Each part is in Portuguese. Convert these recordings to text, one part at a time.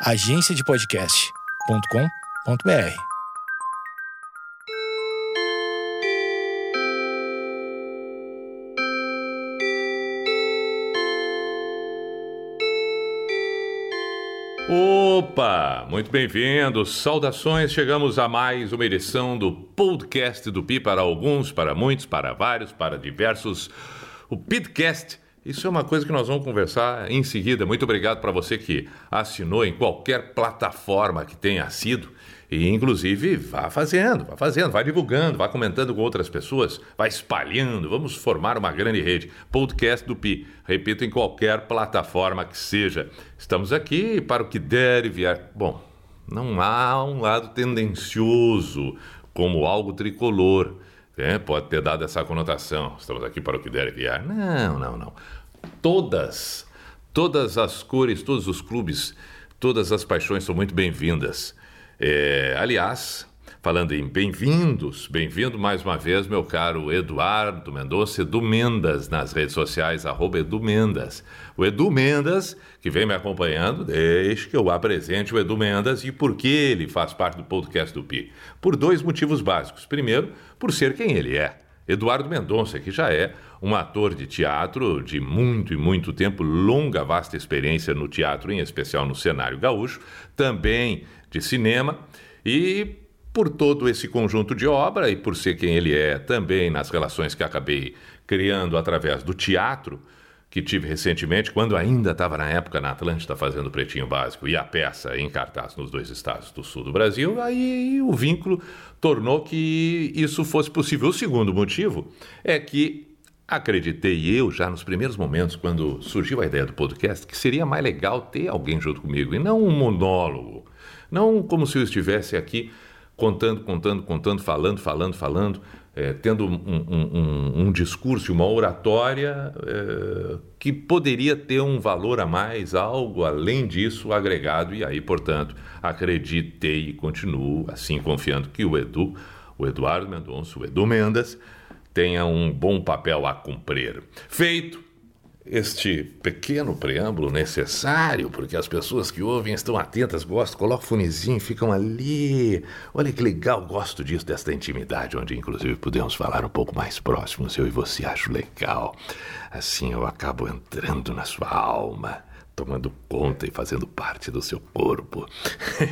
agenciadepodcast.com.br. Opa, muito bem-vindos. Saudações. Chegamos a mais uma edição do podcast do Pi para alguns, para muitos, para vários, para diversos. O Pidcast isso é uma coisa que nós vamos conversar em seguida. Muito obrigado para você que assinou em qualquer plataforma que tenha sido. E, inclusive, vá fazendo, vá fazendo, vá divulgando, vá comentando com outras pessoas, vá espalhando. Vamos formar uma grande rede. Podcast do Pi. Repito, em qualquer plataforma que seja. Estamos aqui para o que der e vier. Bom, não há um lado tendencioso como algo tricolor. É, pode ter dado essa conotação. Estamos aqui para o que der e vier. Não, não, não todas, todas as cores, todos os clubes, todas as paixões são muito bem-vindas. É, aliás, falando em bem-vindos, bem-vindo mais uma vez, meu caro Eduardo Mendonça, Edu Mendas, nas redes sociais, arroba Edu Mendas. O Edu Mendas, que vem me acompanhando, deixe que eu apresente o Edu Mendas e por que ele faz parte do podcast do Pi. Por dois motivos básicos. Primeiro, por ser quem ele é. Eduardo Mendonça, que já é um ator de teatro de muito e muito tempo, longa, vasta experiência no teatro, em especial no cenário gaúcho, também de cinema, e por todo esse conjunto de obra e por ser quem ele é também nas relações que acabei criando através do teatro, que tive recentemente, quando ainda estava na época na Atlântida fazendo Pretinho Básico e a peça em cartaz nos dois estados do sul do Brasil, aí o vínculo tornou que isso fosse possível. O segundo motivo é que acreditei eu, já nos primeiros momentos, quando surgiu a ideia do podcast, que seria mais legal ter alguém junto comigo e não um monólogo. Não como se eu estivesse aqui contando, contando, contando, falando, falando, falando, é, tendo um, um, um, um, discurso, uma oratória é, que poderia ter um valor a mais, algo além disso agregado, e aí, portanto, acreditei e continuo assim confiando que o Edu, o Eduardo Mendonça, o Edu Mendes, tenha um bom papel a cumprir. Feito este pequeno preâmbulo necessário, porque as pessoas que ouvem estão atentas, gostam, colocam o fonezinho, ficam ali. Olha que legal, gosto disso, desta intimidade, onde inclusive podemos falar um pouco mais próximos, eu e você, acho legal. Assim eu acabo entrando na sua alma tomando conta e fazendo parte do seu corpo.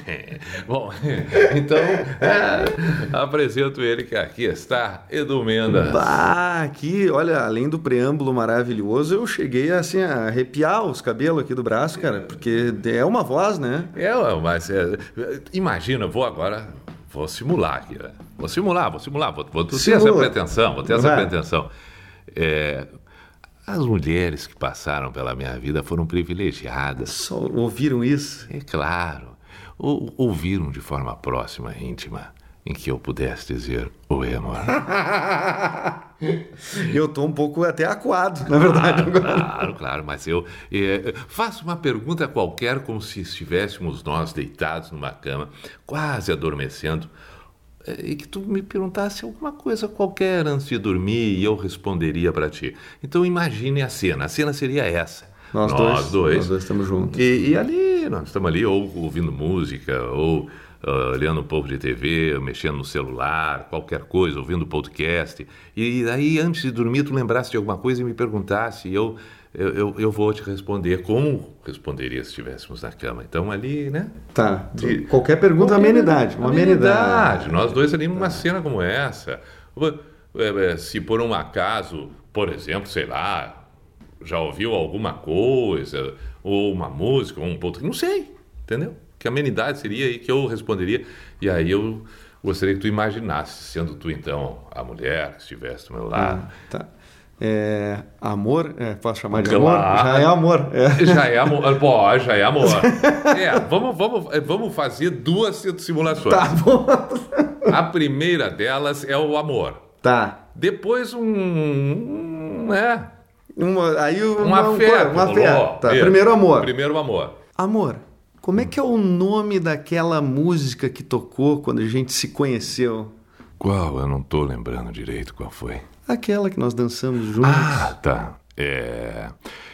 Bom, então é, apresento ele que aqui está, Edu Mendes. Bah, aqui, olha, além do preâmbulo maravilhoso, eu cheguei assim a arrepiar os cabelos aqui do braço, cara, porque é uma voz, né? É, mas é, imagina, vou agora vou simular aqui, né? Vou simular, vou simular, vou, vou ter essa pretensão, vou ter essa pretensão. É, as mulheres que passaram pela minha vida foram privilegiadas. Só ouviram isso? É claro. Ou, ouviram de forma próxima, íntima, em que eu pudesse dizer Oi, amor. eu tô um pouco até acuado, na verdade. Claro, claro, claro, mas eu é, faço uma pergunta qualquer como se estivéssemos nós deitados numa cama, quase adormecendo e que tu me perguntasse alguma coisa qualquer antes de dormir e eu responderia para ti. Então imagine a cena. A cena seria essa. Nós, nós dois, dois. Nós dois estamos juntos. E, e, ali, nós estamos ali ou ouvindo música, ou uh, olhando um pouco de TV, mexendo no celular, qualquer coisa, ouvindo podcast. E aí, antes de dormir, tu lembrasse de alguma coisa e me perguntasse, e eu eu, eu, eu, vou te responder como responderia se estivéssemos na cama. Então, ali, né? Tá. De, qualquer pergunta, qualquer, amenidade. Uma amenidade. amenidade. Nós dois ali numa tá. cena como essa. É, é, se por um acaso, por exemplo, sei lá, já ouviu alguma coisa, ou uma música, ou um ponto. Não sei, entendeu? Que amenidade seria aí que eu responderia. E aí eu gostaria que tu imaginasse, sendo tu então a mulher que estivesse do meu lado. Ah, tá. É, amor, é, posso chamar de amor? Já é amor. É. Já é amor. Pô, já é amor. é, vamos, vamos, é, vamos fazer duas simulações. Tá bom. A primeira delas é o amor. Tá. Depois um. um é. Uma, aí uma, uma fé. Uma fé. Tá. Primeiro amor. Primeiro amor. Amor, como é que é o nome daquela música que tocou quando a gente se conheceu? Qual? Eu não tô lembrando direito qual foi. Aquela que nós dançamos juntos. Ah, tá. É.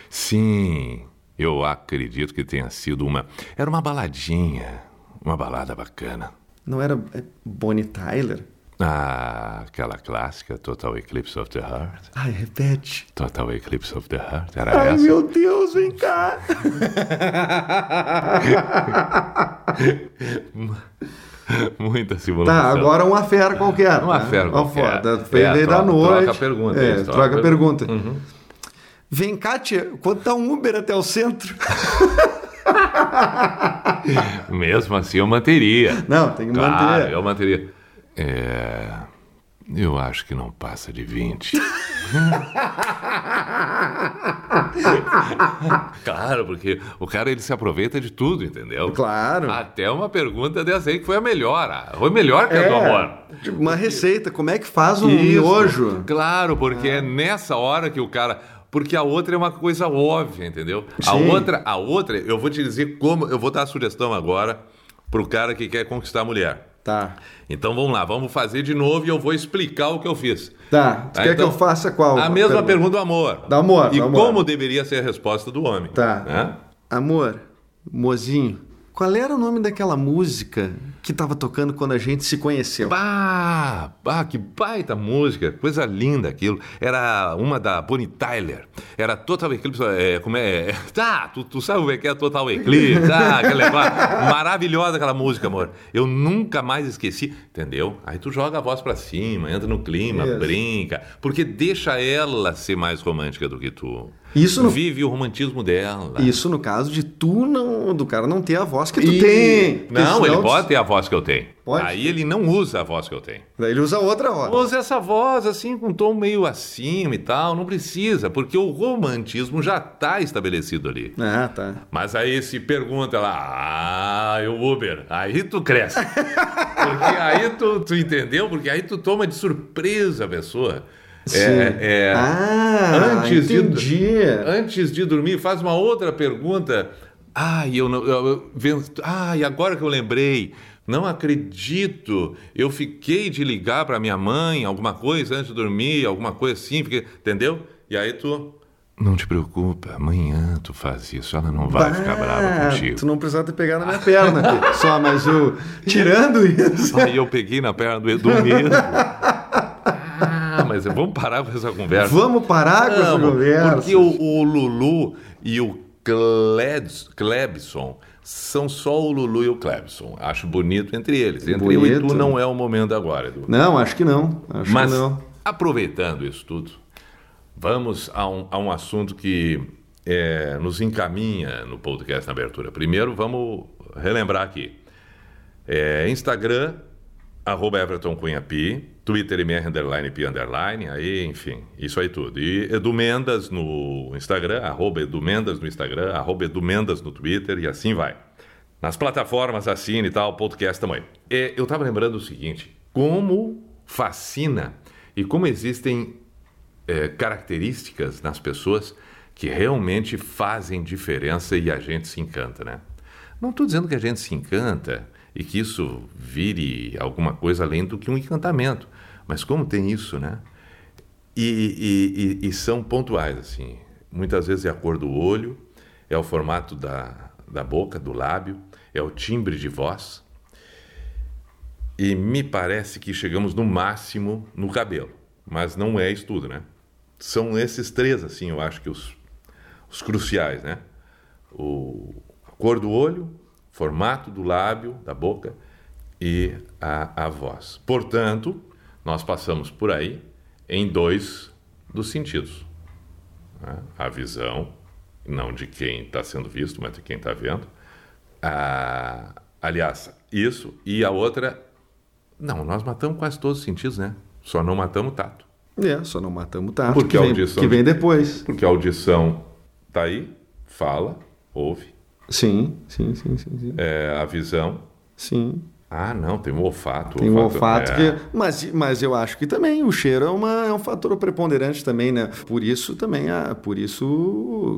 Sim. Eu acredito que tenha sido uma. Era uma baladinha. Uma balada bacana. Não era é, Bonnie Tyler? Ah, aquela clássica Total Eclipse of the Heart. Ai, repete. Total Eclipse of the Heart. Era Ai, essa? meu Deus, vem cá. Muita simulação. Tá, agora uma fera qualquer. Uma né? fera Uma qualquer. foda. É, da noite. troca a pergunta, É, isso, troca, troca a a pergunta. Uhum. Vem cá, tia, quanto tá um Uber até o centro? Mesmo assim, eu manteria. Não, tem que Claro, manter. eu manteria. É. Eu acho que não passa de 20. claro, porque o cara ele se aproveita de tudo, entendeu? Claro. Até uma pergunta dessa aí que foi a melhor. ah, Foi melhor que a do amor. tipo, uma receita, como é que faz um Isso. miojo? Claro, porque é nessa hora que o cara. Porque a outra é uma coisa óbvia, entendeu? A Sim. outra, a outra, eu vou te dizer como. Eu vou dar a sugestão agora pro cara que quer conquistar a mulher. Tá. Então vamos lá, vamos fazer de novo e eu vou explicar o que eu fiz. Tá. Tu Tá, quer então, que eu faça qual? A mesma pergunta do amor. Do amor, E do amor. como deveria ser a resposta do homem. Tá. né? Amor, mozinho, qual era o nome daquela música que tava tocando quando a gente se conheceu? Bah, bah, que baita música, coisa linda aquilo. Era uma da Bonnie Tyler. Era Total Eclipse. É, como é? Tá, tu, tu sabe o que é Total Eclipse? Tá, negócio. Maravilhosa aquela música, amor. Eu nunca mais esqueci, entendeu? Aí tu joga a voz pra cima, entra no clima, Isso. brinca. Porque deixa ela ser mais romântica do que tu. Isso no- Vive o romantismo dela. Isso no caso de tu não, do cara não ter a voz que tu E- tem. Não, ele tu- pode ter a voz que eu tenho. Pode? Aí ele não usa a voz que eu tenho. Daí ele usa outra voz. Usa essa voz assim, com um tom meio acima e tal. Não precisa, porque o romantismo já está estabelecido ali. Ah, tá. Mas aí se pergunta lá, ah, o Uber, aí tu cresce. Porque aí tu, tu entendeu? Porque aí tu toma de surpresa a pessoa. É, é, Ah, antes de- entendi. Antes de dormir, faz uma outra pergunta. Ai, eu não. Eu, eu, ven- ai, agora que eu lembrei. Não acredito. Eu fiquei de ligar para minha mãe, alguma coisa antes de dormir, alguma coisa assim, porque, entendeu? E aí tu. Não te preocupa, amanhã tu faz isso, ela não vai ficar brava Bah, contigo. Tu não precisava ter pegado na minha perna. Só, mas o. Tirando isso. Aí eu peguei na perna do Edu mesmo. Vamos parar com essa conversa. Vamos parar com essa conversa. Porque o, o Lulu e o Klebs- Klebson são só o Lulu e o Klebson. Acho bonito entre eles. Entre eu e tu Bonito. não é o momento agora, Edu. Não, acho que não. Acho Mas, que não. aproveitando isso tudo, vamos a um, a um assunto que é, nos encaminha no podcast na abertura. Primeiro, vamos relembrar aqui. É, Instagram, arroba Everton Cunha Pi, Twitter MR underline Pi underline, aí, enfim, isso aí tudo. E Edu Mendas no Instagram, arroba Edu Mendas no Instagram, arroba Edu Mendas no Twitter e assim vai. Nas plataformas, assine e tal, podcast também. É, eu estava lembrando o seguinte, como fascina e como existem é, características nas pessoas que realmente fazem diferença e a gente se encanta, né? Não estou dizendo que a gente se encanta e que isso vire alguma coisa além do que um encantamento, mas como tem isso, né? E, e- e- e são pontuais, assim. Muitas vezes é a cor do olho, é o formato da, da boca, do lábio, é o timbre de voz. E me parece que chegamos no máximo no cabelo, mas não é isso tudo, né? São esses três, assim, eu acho que os, os cruciais, né? O, a cor do olho, formato do lábio, da boca e a, a voz. Portanto, nós passamos por aí em dois dos sentidos. né? A visão, não de quem está sendo visto, mas de quem está vendo. Aliás, isso. E a outra, não, nós matamos quase todos os sentidos, né? Só não matamos o tato. É, só não matamos o tato. Porque que a vem, audição que vem de- depois. Porque a audição tá aí, fala, ouve. Sim, sim, sim, sim. Sim. É, a visão, sim. Ah, não, tem o olfato. Tem o olfato é. que. Mas, mas eu acho que também o cheiro é, uma, é um fator preponderante também, né? Por isso também, a, por isso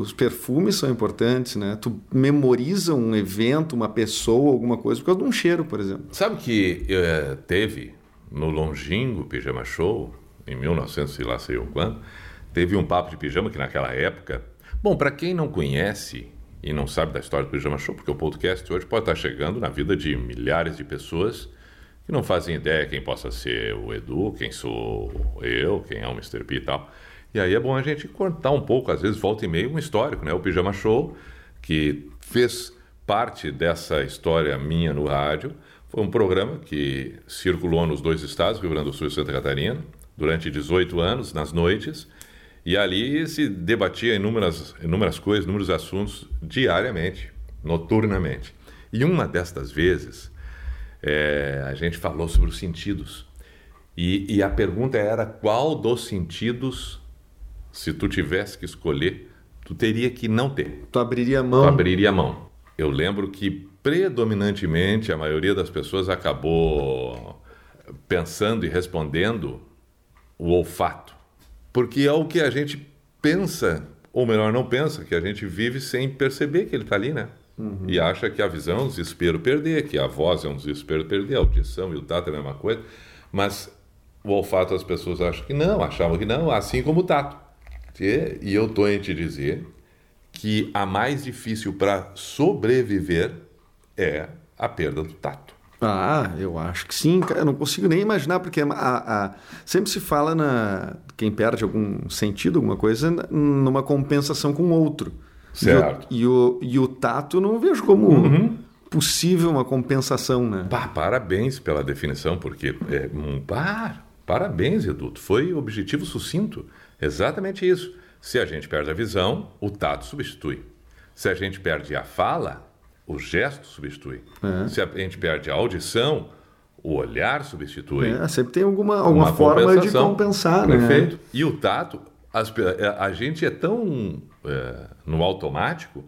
os perfumes são importantes, né? Tu memoriza um evento, uma pessoa, alguma coisa, por causa de um cheiro, por exemplo. Sabe que eh, teve no longínquo Pijama Show, em 1900 e lá sei eu quando, teve um papo de pijama que naquela época... Bom, para quem não conhece e não sabe da história do Pijama Show, porque o podcast hoje pode estar chegando na vida de milhares de pessoas que não fazem ideia quem possa ser o Edu, quem sou eu, quem é o Mr. P e tal. E aí é bom a gente contar um pouco, às vezes volta e meio, um histórico, né? O Pijama Show, que fez parte dessa história minha no rádio, foi um programa que circulou nos dois estados, Rio Grande do Sul e Santa Catarina, durante 18 anos, nas noites, e ali se debatia inúmeras, inúmeras coisas, inúmeros assuntos diariamente, noturnamente. E uma destas vezes, é, a gente falou sobre os sentidos. E, e, a pergunta era qual dos sentidos, se tu tivesse que escolher, tu teria que não ter. Tu abriria a mão. Tu abriria a mão. Eu lembro que predominantemente a maioria das pessoas acabou pensando e respondendo o olfato, porque é o que a gente pensa, ou melhor, não pensa, que a gente vive sem perceber que ele está ali, né? Uhum. E acha que a visão é um desespero perder, que a voz é um desespero perder, a audição e o tato é a mesma coisa, mas o olfato as pessoas acham que não, achavam que não, assim como o tato. E eu estou em te dizer que a mais difícil para sobreviver é a perda do tato. Ah, eu acho que sim. Eu não consigo nem imaginar, porque a, a, sempre se fala na quem perde algum sentido, alguma coisa, numa compensação com outro. Certo. E o, e o, e o tato não vejo como uhum. possível uma compensação, né? Bah, parabéns pela definição, porque é, um, bah, parabéns, Edu. Foi objetivo sucinto. Exatamente isso. Se a gente perde a visão, o tato substitui. Se a gente perde a fala, o gesto substitui. É. Se a gente perde a audição, o olhar substitui. É, sempre tem alguma, alguma forma de compensar, né? Perfeito. E o tato, as, é, a gente é tão é, no automático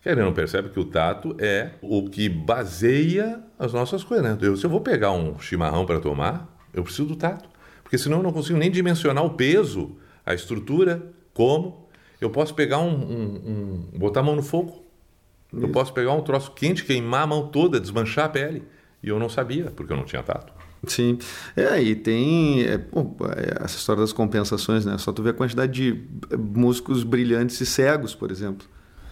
que ele não percebe que o tato é o que baseia as nossas coisas. Né? Eu, se eu vou pegar um chimarrão para tomar, eu preciso do tato. Porque senão eu não consigo nem dimensionar o peso, a estrutura, como. Eu posso pegar um, um, um botar a mão no fogo isso. Eu posso pegar um troço quente, queimar a mão toda, desmanchar a pele. E eu não sabia, porque eu não tinha tato. Sim. É, e tem é, bom, é, essa história das compensações, né? Só tu vê a quantidade de músicos brilhantes e cegos, por exemplo.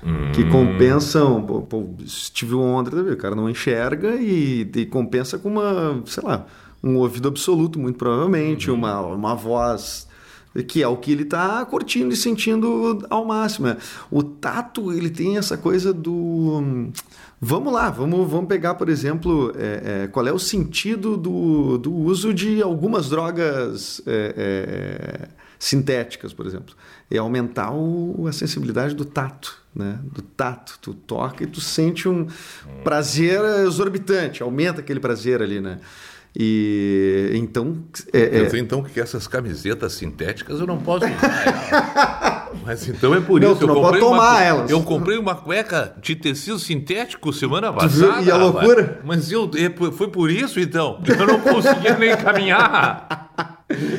Hum. Que compensam. Pô, pô, Steve Wonder, o cara não enxerga e, e, compensa com uma, sei lá, um ouvido absoluto, muito provavelmente, hum. uma, uma voz que é o que ele está curtindo e sentindo ao máximo. É. O tato, ele tem essa coisa do... Vamos lá, vamos, vamos pegar, por exemplo, é, é, qual é o sentido do, do uso de algumas drogas é, é sintéticas, por exemplo. É aumentar o, a sensibilidade do tato, né? Do tato. Tu toca e tu sente um prazer exorbitante, aumenta aquele prazer ali, né? E então. É, é... então que essas camisetas sintéticas eu não posso usar. Mas então é por não, isso. Tu não pode tomar uma, elas. Eu comprei uma cueca de tecido sintético semana passada. E a loucura? Mas eu, é, foi por isso então. Eu não conseguia nem caminhar.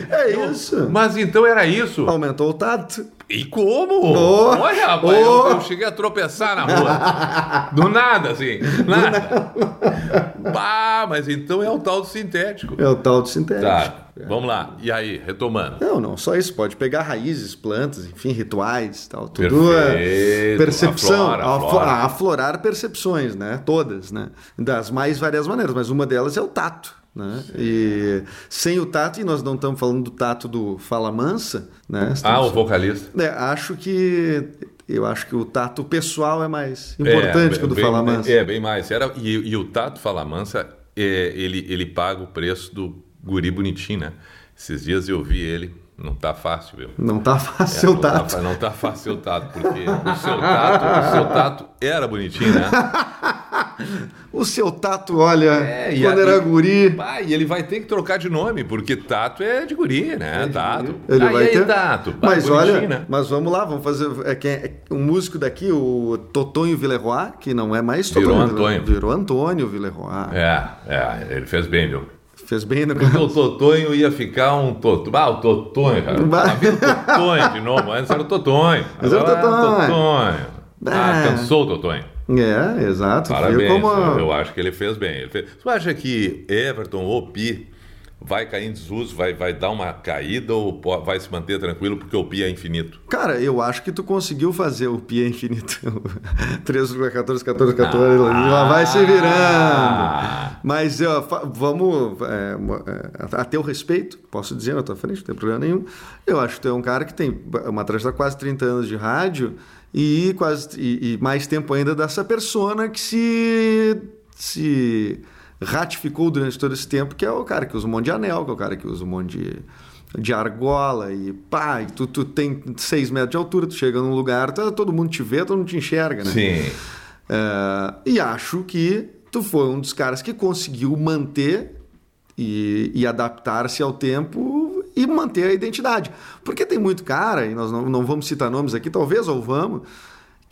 É isso. Mas então era isso. Aumentou o tato. E como? Oh, Olha, rapaz, oh. eu, eu, cheguei a tropeçar na rua. Do nada, assim. Nada. bah, mas então é o tal do sintético. É o tal do sintético. Tá, vamos lá. E aí, retomando. Não, não, só isso. Pode pegar raízes, plantas, enfim, rituais tal. Tudo é Perfeito. é percepção. Aflora, aflora. Aflorar percepções, né? Todas, né? Das mais várias maneiras, mas uma delas é o tato. Né? E sem o tato, e nós não estamos falando do tato do Fala Mansa, né? ah, o vocalista. É, acho que eu acho que o tato pessoal é mais importante é, que o do bem, Fala Mansa. É, bem mais. Era, e, e o tato Fala Mansa, é, ele, ele paga o preço do guri bonitinho, né? Esses dias eu vi ele não tá fácil, viu? Não tá fácil é, o tato. Tá, não tá fácil o tato, porque o seu tato, o seu tato era bonitinho, né? o seu tato, olha, é, quando era guri. Pai, e ele vai ter que trocar de nome, porque tato é de guri, né? É tato. Ele vai aí, ter... tato. mas olha, né? mas vamos lá, vamos fazer. É, quem é, um músico daqui, o Totonho Villeroy, que não é mais Totonho. Virou Antônio. Virou Antônio Villeroy. É, é, ele fez bem, viu? Fez bem no Porque o Totonho ia ficar um Totonho. Ah, o Totonho, cara. Tá vindo Totonho de novo. Antes era o Totonho. Mas era o Totonho. Totonho. Ah, cansou o Totonho. É, exato. Parabéns. Como... Eu acho que ele fez bem. Ele fez... Você acha que Everton ou Pi vai cair em desuso, vai, vai dar uma caída ou vai se manter tranquilo porque o PI é infinito? Cara, eu acho que tu conseguiu fazer o pi infinito. 3,14, 14, 14, lá vai se virando. Mas ó, fa- vamos, é, é, a teu respeito, posso dizer na tua frente, não tem problema nenhum. Eu acho que tu é um cara que tem uma trajetória de quase 30 anos de rádio e, quase, e, e mais tempo ainda dessa persona que se, se ratificou durante todo esse tempo, que é o cara que usa um monte de anel, que é o cara que usa um monte de de argola e pá, e tu, tu tem 6 metros de altura, tu chega num lugar, todo mundo te vê, todo mundo te enxerga, né? Sim. É, e acho que tu foi um dos caras que conseguiu manter e, e adaptar-se ao tempo e manter a identidade. Porque tem muito cara, e nós não, não vamos citar nomes aqui, talvez, ou vamos,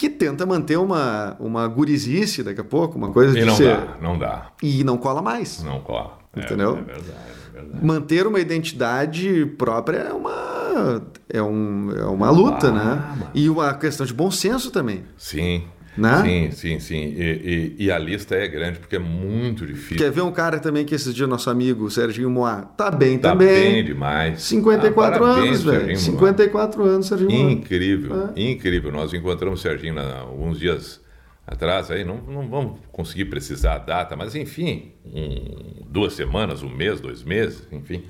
que tenta manter uma, uma gurizice daqui a pouco, uma coisa E de não ser... dá, não dá. E não cola mais. Não corre. É- Entendeu? É, verdade, é verdade. Manter uma identidade própria é uma, é um, é uma luta, Ah, né? mano. E uma questão de bom senso também. Sim. Né? Sim, sim, sim. E, e- e a lista é grande porque é muito difícil. Quer ver um cara também que esse dia nosso amigo Serginho Moá tá bem Tá também. bem demais. 54 Ah, parabéns, anos, velho. Serginho. 54 anos, Serginho Moá. Incrível, É. incrível. Nós encontramos o Serginho há alguns dias atrás, aí não, não vamos conseguir precisar a data, mas enfim, um- duas semanas, um mês, dois meses, enfim.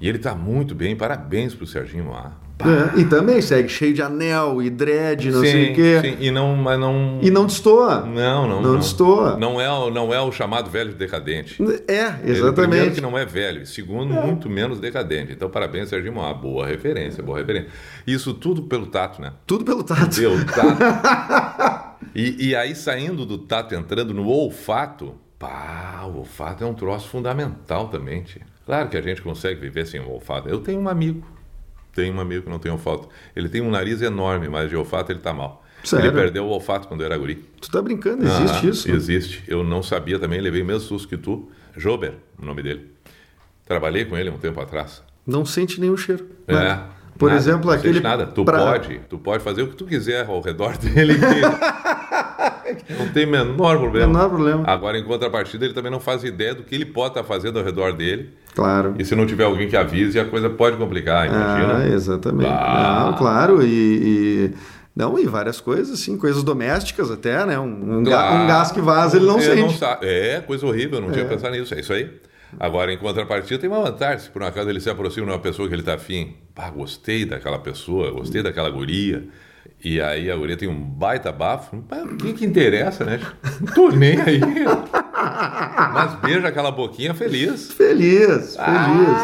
E ele está muito bem, parabéns para o Serginho Moá. É, E também segue cheio de anel e dread, não sei o quê. sim, e não, mas não... E não destoa. Não, não, Não destoa. Não é, o- não é o chamado velho decadente. É, Ele, primeiro exatamente. que não é velho, segundo, muito menos decadente. Então, parabéns, Serginho Moá. Boa referência, boa referência. Isso tudo pelo tato, né? Tudo pelo tato. Pelo tato. E, e aí, saindo do tato, entrando no olfato, pá, o olfato é um troço fundamental também, tia. Claro que a gente consegue viver sem o olfato. Eu tenho um amigo, tenho um amigo que não tem olfato. Ele tem um nariz enorme, mas de olfato ele tá mal. Sério? Ele perdeu o olfato quando era guri. Tu tá brincando, existe Ah, isso? Existe. Eu não sabia também, levei o mesmo susto que tu. Jober, o nome dele. Trabalhei com ele um tempo atrás. Não sente nenhum cheiro. É. Né? Por Nada, exemplo, não aquele. sente nada. Tu pra- pode, tu pode fazer o que tu quiser ao redor dele. não tem menor problema. Menor problema. Agora, em contrapartida, ele também não faz ideia do que ele pode estar fazendo ao redor dele. Claro. E se não tiver alguém que avise, a coisa pode complicar, imagina. Ah, exatamente. Ah. Não, claro, e, e- Não, e várias coisas, assim, coisas domésticas até, né? Um, um ga- Claro. um gás que vaza, ele não Ele sente. sa- É, coisa horrível, eu não tinha pensado nisso, é isso aí. Agora, em contrapartida, tem uma vantagem. Se por um acaso ele se aproxima de uma pessoa que ele está afim, pá, gostei daquela pessoa, gostei daquela guria, e aí a guria tem um baita bafo, o que interessa, né? Não tô nem aí. Mas beija aquela boquinha feliz. Feliz, feliz.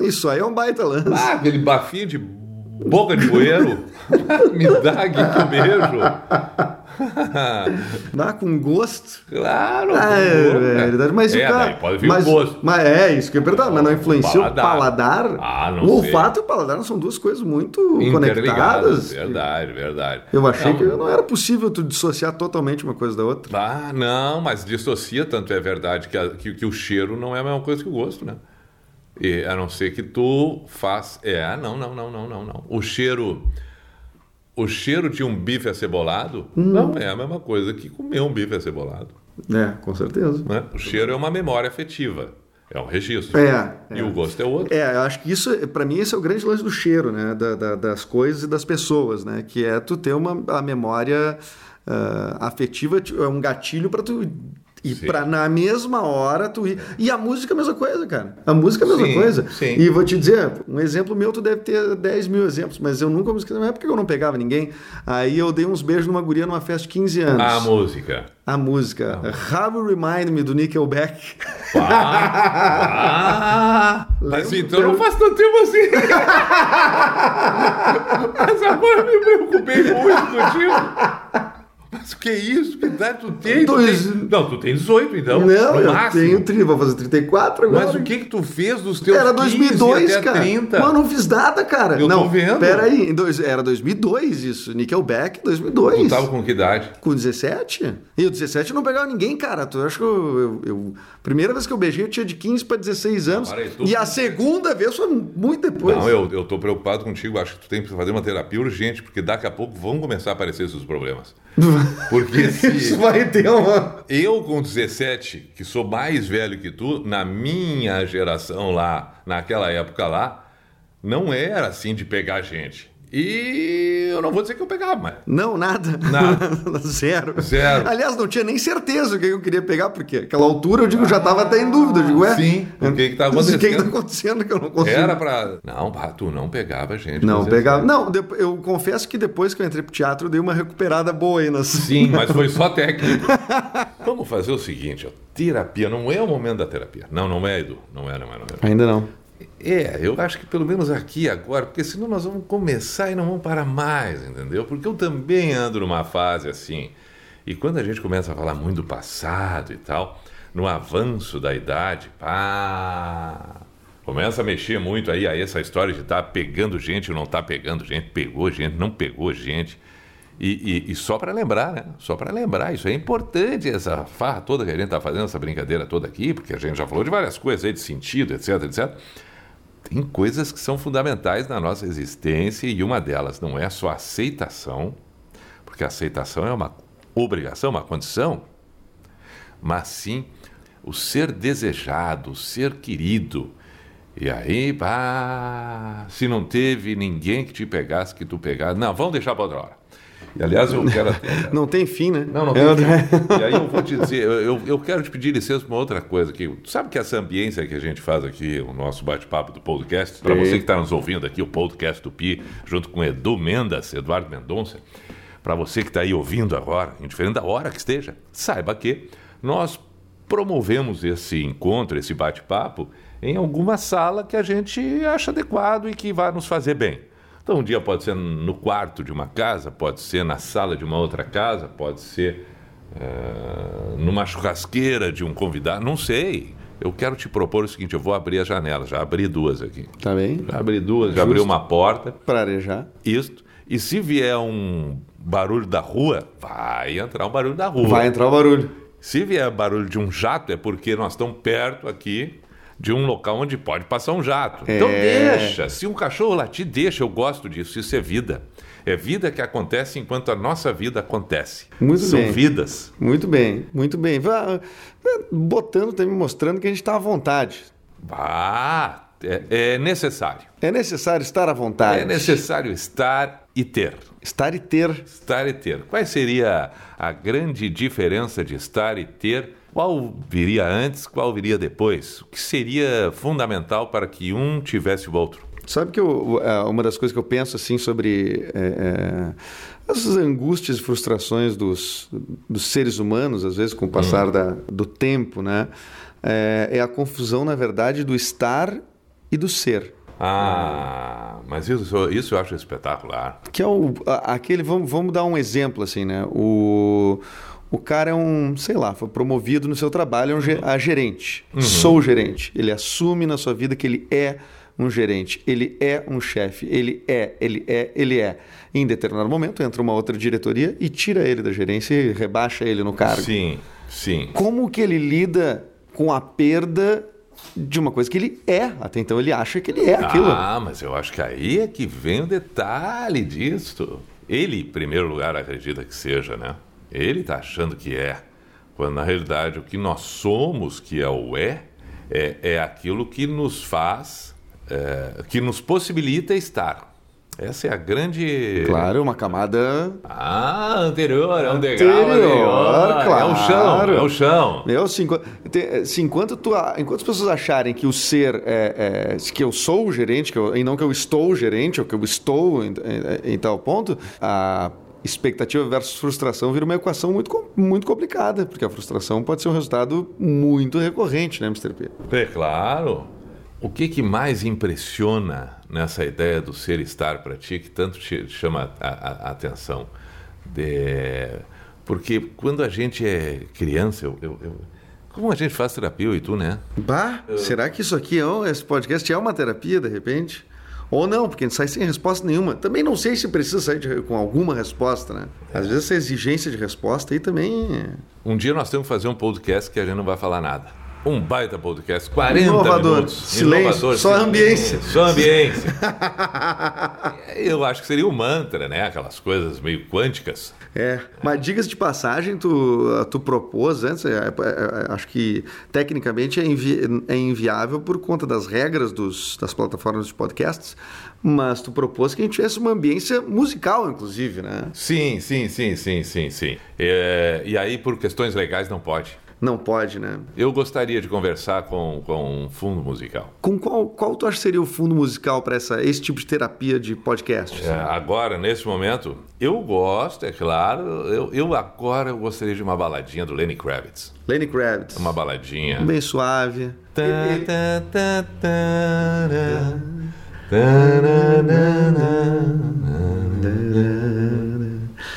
Isso aí é um baita lance. Ah, aquele bafinho de boca de bueiro. Me dá aqui que eu beijo. Dá com gosto. Claro. Ah, é, é verdade, mas é, o cara. pode vir mas, o gosto. mas é, isso que é verdade, mas não influencia Paladar. o paladar. Ah, não o sei. olfato e o paladar são duas coisas muito conectadas. Verdade, verdade. Eu achei Não, que não era possível tu dissociar totalmente uma coisa da outra. Ah, não, mas dissocia, tanto é verdade que, a- que, que o cheiro não é a mesma coisa que o gosto, né? E, a não ser que tu faz. É, não, não, não, não, não, não. O cheiro. O cheiro de um bife acebolado Hum. não é a mesma coisa que comer um bife acebolado. É, com certeza. Né? O cheiro é uma memória afetiva, é um registro. É, E é. o gosto é outro. É, eu acho que isso, para mim, esse é o grande lance do cheiro, né? Da- da- das coisas e das pessoas, né? Que é tu ter uma a memória ah, afetiva, tu- é um gatilho para tu Sim. para na mesma hora tu. E a música é a mesma coisa, cara. A música é a mesma Sim, coisa. sim. E vou te dizer, um exemplo meu, tu deve ter 10 mil exemplos, mas eu nunca me esqueci. Na época eu não pegava ninguém. Aí eu dei uns beijos numa guria numa festa de 15 anos. A música. A música. How You Remind Me do Nickelback. Ah, ah, mas então não faz tanto tempo assim. mas agora eu me preocupei muito contigo. Mas o que é isso? Que idade tu tem? Tu Dois- tem- Não, tu tem 18 então. não, eu máximo. tenho 30, vou fazer 34 agora. Mas o que que tu fez dos teus Era 15 2002, até cara. 30? Mano, não fiz nada, cara. Eu tô não, vendo. Pera aí, em dois, era 2002 isso. Nickelback, 2002. Tu tava com que idade? Com 17? E eu 17 eu não pegava ninguém, cara. Tu acho que eu, eu- eu- Primeira vez que eu beijei, eu tinha de 15 para 16 anos. para aí, tu- E a segunda vez foi muito depois. Não, eu, eu tô preocupado contigo. Acho que tu tem que fazer uma terapia urgente, porque daqui a pouco vão começar a aparecer esses problemas. Porque se Isso vai ter uma. eu com 17, que sou mais velho que tu, na minha geração lá, naquela época lá, não era assim de pegar gente. E eu não vou dizer que eu pegava, mas Não, nada. Nada. Zero. Zero. Aliás, não tinha nem certeza o que eu queria pegar, porque aquela altura eu digo, já estava até em dúvida. Eu digo, ué? Sim, o que que tá O que que acontecendo? tá acontecendo que eu não consigo? era pra. Não, bah, tu não pegava gente. Não, com 17. pegava. Não, eu confesso que depois que eu entrei pro teatro, eu dei uma recuperada boa aí nas. Sim, mas foi só técnico. Vamos fazer o seguinte, ó, terapia não é o momento da terapia. Não, não é, Edu. Não é, não é, não é. Ainda não. É, eu acho que pelo menos aqui agora, porque senão nós vamos começar e não vamos parar mais, entendeu? Porque eu também ando numa fase assim. E quando a gente começa a falar muito do passado e tal, no avanço da idade, pá, começa a mexer muito aí, aí essa história de estar pegando gente ou não tá pegando gente, pegou gente, não pegou gente. E, e- e só para lembrar, né? Só para lembrar, isso é importante, essa farra toda que a gente está fazendo, essa brincadeira toda aqui, porque a gente já falou de várias coisas aí, de sentido, etc, etc. Tem coisas que são fundamentais na nossa existência e uma delas não é só aceitação, porque aceitação é uma obrigação, uma condição, mas sim o ser desejado, o ser querido. E aí, pá, se não teve ninguém que te pegasse, que tu pegasse. Não, vamos deixar para outra hora. E, aliás, eu quero. até- Não tem fim, né? não, não tem fim. E aí eu vou te dizer, eu, eu- eu quero te pedir licença para uma outra coisa. Tu sabe que essa ambiência que a gente faz aqui, o nosso bate-papo do podcast, para você que está nos ouvindo aqui, o podcast do Pi, junto com Edu Mendas, Eduardo Mendonça, para você que está aí ouvindo agora, indiferente da hora que esteja, saiba que nós promovemos esse encontro, esse bate-papo, em alguma sala que a gente acha adequado e que vai nos fazer bem. Então, um dia pode ser no quarto de uma casa, pode ser na sala de uma outra casa, pode ser eh, numa churrasqueira de um convidado, não sei. Eu quero te propor o seguinte: eu vou abrir a janela, já abri duas aqui. Tá bem? Já abri duas, já abri uma porta, Para arejar. isto. E se vier um barulho da rua, vai entrar um barulho da rua. Vai entrar o barulho. Se vier barulho de um jato, é porque nós estamos perto aqui de um local onde pode passar um jato. Então É. deixa. Se um cachorro latir, deixa. Eu gosto disso. Isso é vida. É vida que acontece enquanto a nossa vida acontece. Muito São bem. vidas. Muito bem, muito bem. Vá- vá Botando, também mostrando que a gente está à vontade. Ah, é, é necessário. É necessário estar à vontade. É necessário estar e ter. Estar e ter. Estar e ter. Qual seria a grande diferença de estar e ter? Qual viria antes, qual viria depois? O que seria fundamental para que um tivesse o outro? Sabe que eu- é, uma das coisas que eu penso assim sobre é, é, as angústias e frustrações dos, dos seres humanos, às vezes com o passar da- do tempo, né? É, é a confusão, na verdade, do estar e do ser. Ah, mas isso, isso eu acho espetacular. Que é o, aquele, vamos, vamos dar um exemplo assim, né? O, o cara é um, sei lá, foi promovido no seu trabalho, é um ge- a gerente. Sou gerente. Ele assume na sua vida que ele é um gerente, ele é um chefe, ele é, ele é, ele é. Em determinado momento entra uma outra diretoria e tira ele da gerência e rebaixa ele no cargo. Sim, sim. Como que ele lida com a perda de uma coisa que ele é? Até então ele acha que ele é aquilo. Ah, mas eu acho que aí é que vem o detalhe disso. Ele, em primeiro lugar, acredita que seja, né? Ele está achando que é. Quando na realidade o que nós somos, que é o é, é, é aquilo que nos faz, é, que nos possibilita estar. Essa é a grande. Claro, uma camada Ah, anterior, é um degrau Anterior, anterior. É o chão, claro. é o chão. Meu, se, enqu- te- se enquanto, tu, enquanto as pessoas acharem que o ser é, é- que eu sou o gerente, que eu, e não que eu estou o gerente, ou que eu estou em, em- em tal ponto, a expectativa versus frustração vira uma equação muito, muito complicada, porque a frustração pode ser um resultado muito recorrente, né, Mr. P? É claro. O que, que mais impressiona nessa ideia do ser estar para ti que tanto te chama a, a- a atenção? De- Porque quando a gente é criança, eu, eu- eu- como a gente faz terapia, eu e tu, né? Bah, será que isso aqui, é um- esse podcast é uma terapia, de repente? Ou não, porque a gente sai sem resposta nenhuma. Também não sei se precisa sair de- com alguma resposta, né? Às vezes essa exigência de resposta aí também... é- Um dia nós temos que fazer um podcast que a gente não vai falar nada. Um baita podcast, 40 Inovador. minutos. Silêncio, só ambiência. Só ambiência. Eu acho que seria um mantra, né? Aquelas coisas meio quânticas. É, mas diga-se de passagem, tu, tu propôs antes, é, é, é, acho que tecnicamente é, invi é inviável por conta das regras dos, das plataformas de podcasts, mas tu propôs que a gente tivesse uma ambiência musical, inclusive, né? Sim, sim, sim, sim, sim, sim. É, e aí, por questões legais, não pode. Não pode, né? Eu gostaria de conversar com, com um fundo musical. Com qual, qual tu acha que seria o fundo musical para esse tipo de terapia de podcast? É, agora, nesse momento, eu gosto, é claro. Eu, eu agora eu gostaria de uma baladinha do Lenny Kravitz. Lenny Kravitz. Uma baladinha. Bem suave. Tá, tá, tá,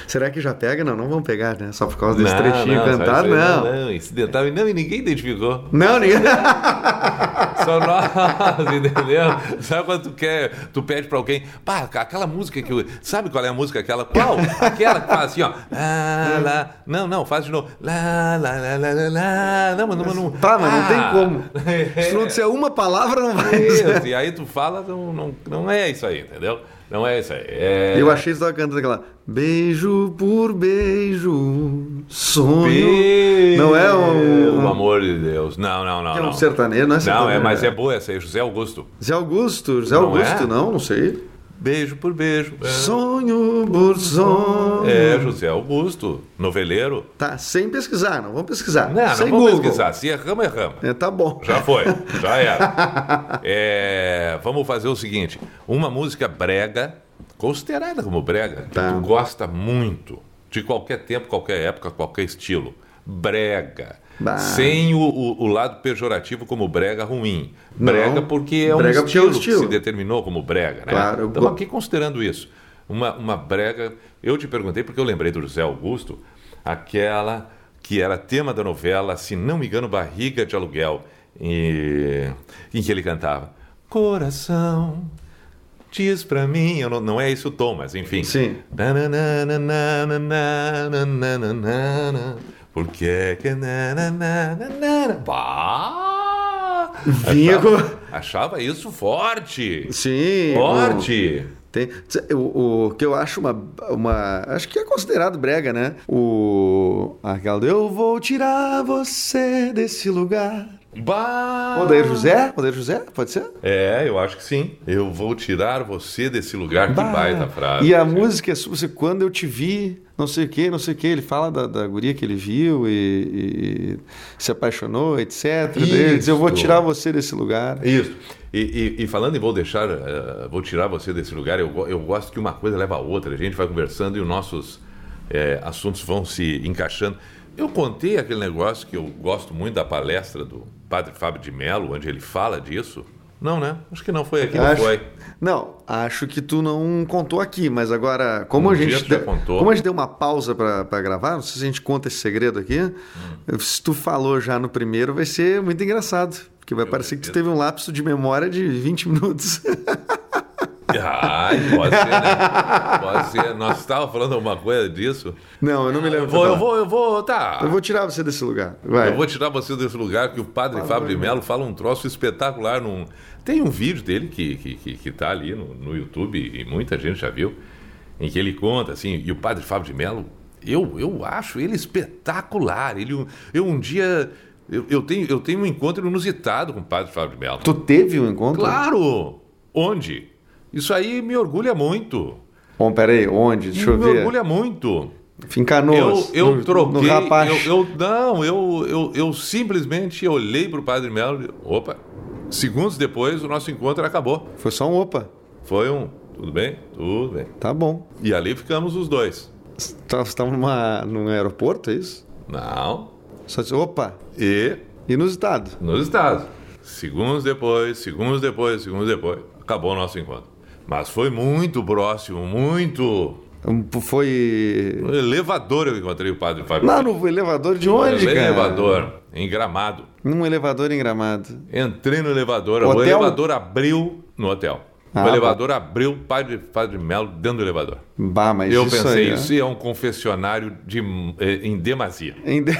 Será que já pega? Não, não vamos pegar, né? Só por causa desse não, trechinho não, cantado, não. Não, não, esse detalhe não, e ninguém identificou. Não, ninguém. Só nós, entendeu? Sabe quando tu quer, tu pede pra alguém, pá, aquela música que eu. Sabe qual é a música? Aquela. Qual? Aquela que faz assim, ó. Lá, lá. Não, não, faz de novo. Lá, lá, lá, lá, lá, lá. Não, mas não, não. Tá, mas não tem como. Se não disser uma palavra, não vai. Isso, e aí tu fala, não, não, não é isso aí, entendeu? Não é isso aí. É... Eu achei que você estava cantando aquela beijo por beijo, sonho. Beijo, não é um. Pelo amor de Deus. Não, não, não. É um não. sertanejo, não é sertanejo. Não, é, mas é boa essa aí, José Augusto. José Augusto, José não Augusto, é? não, não sei. Beijo por beijo. É. Sonho por sonho. É, José Augusto, noveleiro. Tá, sem pesquisar, não vamos pesquisar. Não, sem não vamos Google. pesquisar. Se erramos, erramos. É, tá bom. Já foi, já era. é, vamos fazer o seguinte: uma música brega, considerada como brega, tá. que tu gosta muito, de qualquer tempo, qualquer época, qualquer estilo. Brega Bah. Sem o, o, o, lado pejorativo como brega ruim. Brega Não, porque é um brega estilo, é estilo, que se determinou como brega. Né? Claro, Estamos aqui considerando isso. Uma, uma brega. Eu te perguntei porque eu lembrei do José Augusto, aquela que era tema da novela, se não me engano, Barriga de Aluguel, e, em que ele cantava Coração. Diz pra mim, não, não é esse o tom, mas enfim. Sim. Porque é que. Vinha achava, com... achava isso forte. Sim. Forte. O... Tem, o, o, que eu acho uma, uma. Acho que é considerado brega, né? O. Aquela Eu vou tirar você desse lugar. Bah! Odair José? Odair José? Pode ser? É, eu acho que sim. Eu vou tirar você desse lugar. Bah! Que baita frase. E a música é sobre quando eu te vi, não sei o que, não sei o que. Ele fala da, da guria que ele viu e, e se apaixonou, etc. Ele diz, eu vou tirar você desse lugar. Isso. E, e, e, falando em vou deixar, uh, vou tirar você desse lugar, eu, eu gosto que uma coisa leva a outra. A gente vai conversando e os nossos é, assuntos vão se encaixando. Eu contei aquele negócio que eu gosto muito da palestra do padre Fábio de Mello, onde ele fala disso. Não, né? Acho que não foi aqui, acho, não foi. Não, acho que tu não contou aqui, mas agora, como um a gente deu, como a gente deu uma pausa para gravar, não sei se a gente conta esse segredo aqui. Hum. Se tu falou já no primeiro, vai ser muito engraçado, porque vai parecer que tu teve um lapso de memória de 20 minutos. Ai, pode ser, né? Pode ser. Nós estávamos falando alguma coisa disso. Não, eu não me lembro. Eu vou, eu vou, eu vou, tá. Eu vou tirar você desse lugar. Vai. Eu vou tirar você desse lugar que o padre Fábio de Mello fala um troço espetacular. Num... Tem um vídeo dele que, que, que, que tá ali no, no YouTube e muita gente já viu, em que ele conta assim, e o padre Fábio de Mello, eu, eu acho ele espetacular. Ele, eu um dia. Eu, eu, tenho, eu tenho um encontro inusitado com o padre Fábio de Mello. Tu teve um encontro? Claro! Onde? Isso aí me orgulha muito. Bom, peraí, onde? Deixa me eu ver. Me orgulha muito. Fincanoas. Eu, eu no, troquei. No rapaz. Eu, eu, não, eu, eu, eu simplesmente olhei para o Padre Melo e. Opa! Segundos depois, o nosso encontro acabou. Foi só um opa. Foi um. Tudo bem? Tudo bem. Tá bom. E ali ficamos os dois. Tá, você estava numa, num aeroporto, é isso? Não. Só disse, opa! E. Inusitado. Inusitado. Segundos depois, segundos depois, segundos depois, acabou o nosso encontro. Mas foi muito próximo, muito. Foi. No elevador eu encontrei o padre Fábio. Lá no elevador de onde, no cara? elevador, em Gramado. Num elevador em Gramado. Entrei no elevador, hotel? o elevador abriu no hotel. Ah, o elevador abriu, padre, padre Melo dentro do elevador. Bah, mas Eu isso pensei, aí, isso é um confessionário de, eh, em demasia. Em de...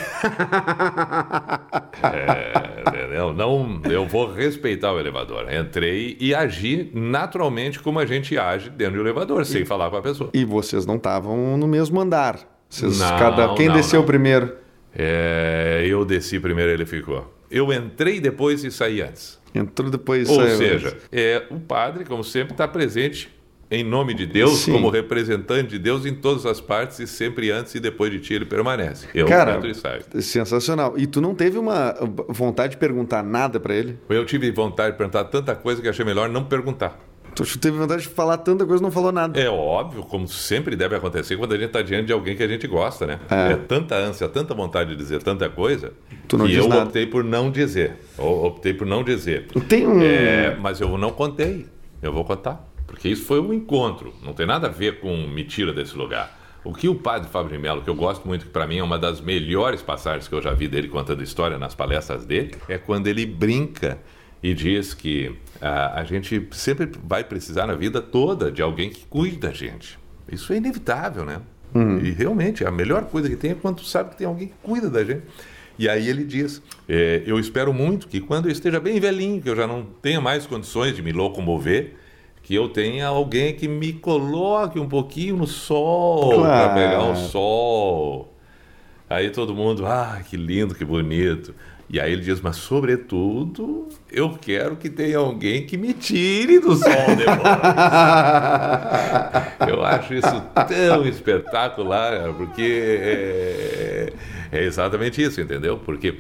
é, entendeu? Não, eu vou respeitar o elevador. Entrei e agi naturalmente como a gente age dentro do elevador, sem falar com a pessoa. E vocês não estavam no mesmo andar? Vocês, Não, cada, quem não, desceu não. primeiro? É, eu desci primeiro, ele ficou. Eu entrei depois e saí antes. Entrou depois. Ou saiu. seja, é, o padre, como sempre, está presente em nome de Deus, Sim. como representante de Deus em todas as partes e sempre antes e depois de ti ele permanece. Eu Cara, entro e saio. sensacional. E tu não teve uma vontade de perguntar nada pra ele? Eu tive vontade de perguntar tanta coisa que achei melhor não perguntar. Tu teve vontade de falar tanta coisa e não falou nada. É óbvio, como sempre deve acontecer quando a gente está diante de alguém que a gente gosta, né? É. É, tanta ânsia, tanta vontade de dizer tanta coisa Tu não que diz eu nada. optei por não dizer. Eu optei por não dizer. Tem um. É, mas eu não contei. Eu vou contar. Porque isso foi um encontro. Não tem nada a ver com me tira desse lugar. O que o padre Fábio de Mello, que eu gosto muito, que para mim é uma das melhores passagens que eu já vi dele contando história nas palestras dele, é quando ele brinca e diz que a gente sempre vai precisar na vida toda de alguém que cuide da gente. Isso é inevitável, né? E realmente, a melhor coisa que tem é quando tu sabe que tem alguém que cuida da gente. E aí ele diz: é, Eu espero muito que quando eu esteja bem velhinho, que eu já não tenha mais condições de me locomover, que eu tenha alguém que me coloque um pouquinho no sol, para Claro. pegar o sol. Aí todo mundo, ah, que lindo, que bonito. E aí ele diz, mas sobretudo, eu quero que tenha alguém que me tire do sol depois. Eu acho isso tão espetacular, porque é, é exatamente isso, entendeu? Porque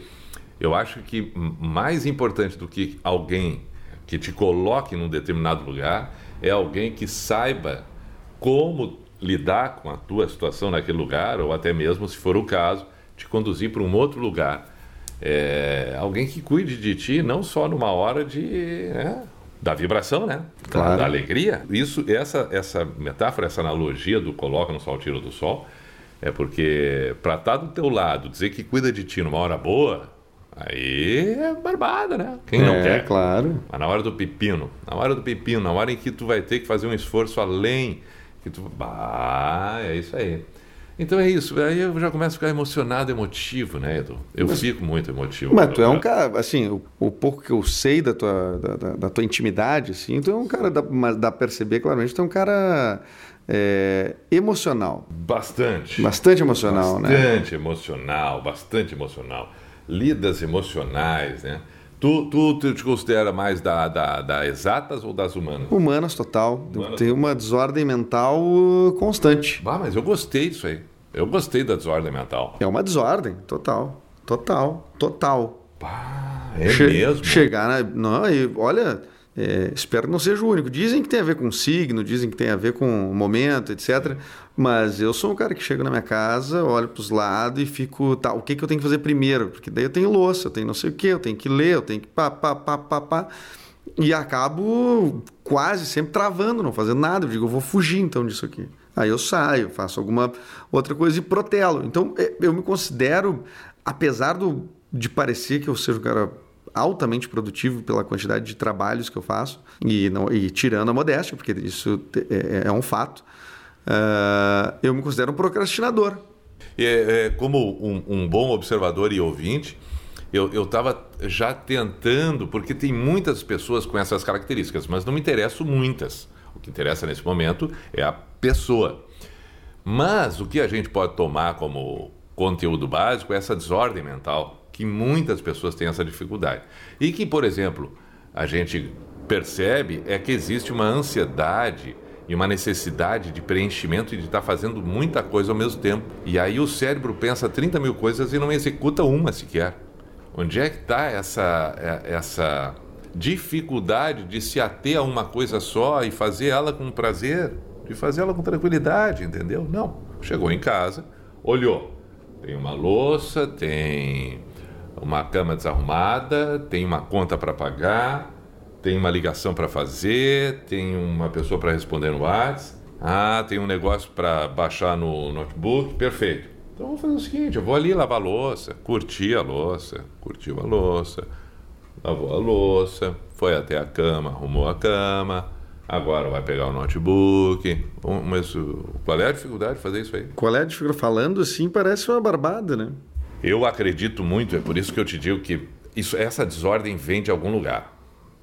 eu acho que mais importante do que alguém que te coloque num determinado lugar é alguém que saiba como lidar com a tua situação naquele lugar, ou até mesmo, se for o caso, te conduzir para um outro lugar. É, alguém que cuide de ti não só numa hora de né, da vibração, né? Da- Claro. Da, alegria. Isso, essa, essa metáfora, essa analogia do coloca no sol, tira do sol, é porque para estar do teu lado, dizer que cuida de ti numa hora boa, aí é barbada, né? Quem não é, quer? claro. Mas na hora do pepino, na hora do pepino, na hora em que tu vai ter que fazer um esforço além, que tu, bah, é isso aí. Então é isso, aí eu já começo a ficar emocionado, emotivo, né, Edu? Eu fico muito emotivo. Mas tu é um cara, assim, o, o pouco que eu sei da tua, da, da- tua intimidade, assim, tu é um cara, dá, mas dá pra perceber claramente, tu é um cara é, emocional. Bastante. Bastante emocional, né? Bastante emocional, bastante emocional. Lidas emocionais, né? Tu, tu, tu te considera mais da, da, da exatas ou das humanas? Humanas total. Humanas Tem uma desordem mental uh, constante. Ah, mas eu gostei disso aí. Eu gostei da desordem mental. É uma desordem, total. Total, total. Pá, é Che- mesmo? Chegar na. Não, e olha, é, espero que não seja o único. Dizem que tem a ver com signo, dizem que tem a ver com momento, etc. Mas eu sou um cara que chega na minha casa, olho para os lados e fico. Tá, o que, que eu tenho que fazer primeiro? Porque daí eu tenho louça, eu tenho não sei o que, eu tenho que ler, eu tenho que pá, pá, pá, pá, pá. E acabo quase sempre travando, não fazendo nada. Eu digo, eu vou fugir então disso aqui. Aí eu saio, faço alguma outra coisa e protelo. Então é, eu me considero, apesar do, de parecer que eu seja um cara altamente produtivo pela quantidade de trabalhos que eu faço, e, não, e tirando a modéstia, porque isso te- é, é um fato, ah, eu me considero um procrastinador. É, é, como um, um bom observador e ouvinte, eu estava já tentando, porque tem muitas pessoas com essas características, mas não me interessam muitas. O que interessa nesse momento é a pessoa. Mas o que a gente pode tomar como conteúdo básico é essa desordem mental, que muitas pessoas têm essa dificuldade. E que, por exemplo, a gente percebe é que existe uma ansiedade e uma necessidade de preenchimento e de estar fazendo muita coisa ao mesmo tempo. E aí o cérebro pensa 30 mil coisas e não executa uma sequer. Onde é que está essa, é- essa dificuldade de se ater a uma coisa só e fazer ela com prazer, de fazer ela com tranquilidade, entendeu? Não. Chegou em casa, olhou. Tem uma louça, tem uma cama desarrumada, tem uma conta para pagar, tem uma ligação para fazer, tem uma pessoa para responder no WhatsApp, ah, tem um negócio para baixar no notebook, perfeito. Então vou fazer o seguinte, eu vou ali lavar a louça, curtir a louça, curtiu a louça, lavou a louça, foi até a cama, arrumou a cama, agora vai pegar o notebook. Mas qual é a dificuldade de fazer isso aí? Qual é a dificuldade? Falando assim, parece uma barbada, né? Eu acredito muito, é por isso que eu te digo que isso, essa desordem vem de algum lugar.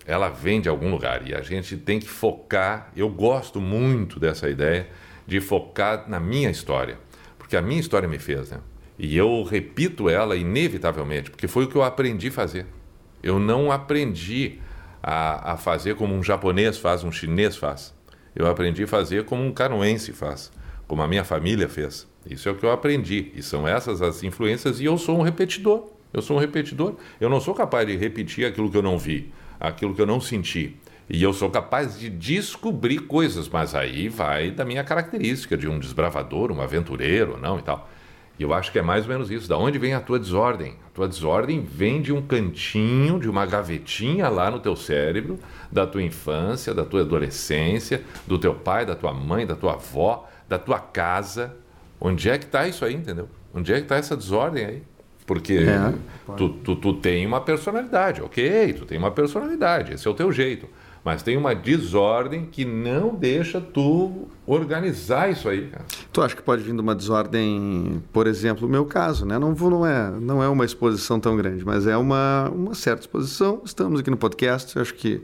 Ela vem de algum lugar e a gente tem que focar. Eu gosto muito dessa ideia de focar na minha história, porque a minha história me fez, né? E eu repito ela inevitavelmente, porque foi o que eu aprendi a fazer. Eu não aprendi a, a fazer como um japonês faz, um chinês faz. Eu aprendi a fazer como um canoense faz, como a minha família fez. Isso é o que eu aprendi. E são essas as influências, e eu sou um repetidor. Eu sou um repetidor. Eu não sou capaz de repetir aquilo que eu não vi, aquilo que eu não senti. E eu sou capaz de descobrir coisas, mas aí vai da minha característica de um desbravador, um aventureiro, não e tal. E eu acho que é mais ou menos isso. Da onde vem a tua desordem? A tua desordem vem de um cantinho, de uma gavetinha lá no teu cérebro, da tua infância, da tua adolescência, do teu pai, da tua mãe, da tua avó, da tua casa. Onde é que está isso aí, entendeu? Onde é que está essa desordem aí? Porque é, tu, tu, tu tem uma personalidade, ok, tu tem uma personalidade, esse é o teu jeito mas tem uma desordem que não deixa tu organizar isso aí, cara. Tu acha que pode vir de uma desordem, por exemplo, o meu caso, né? Não, não, é, não é uma exposição tão grande, mas é uma, uma certa exposição. Estamos aqui no podcast, acho que.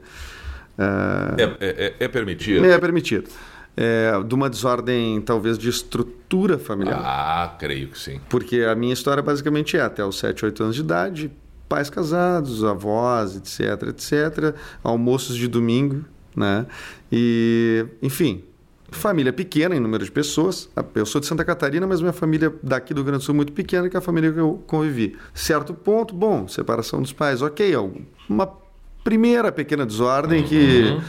Uh... É, é, é, permitido. É permitido. É, de uma desordem, talvez, de estrutura familiar. Ah, creio que sim. Porque a minha história basicamente é até os 7, 8 anos de idade, pais casados, avós, etc, etc, almoços de domingo, né? E, enfim, família pequena em número de pessoas. Eu sou de Santa Catarina, mas minha família daqui do Rio Grande do Sul é muito pequena, que é a família que eu convivi. Certo ponto, bom, separação dos pais, ok, uma primeira pequena desordem que, uhum.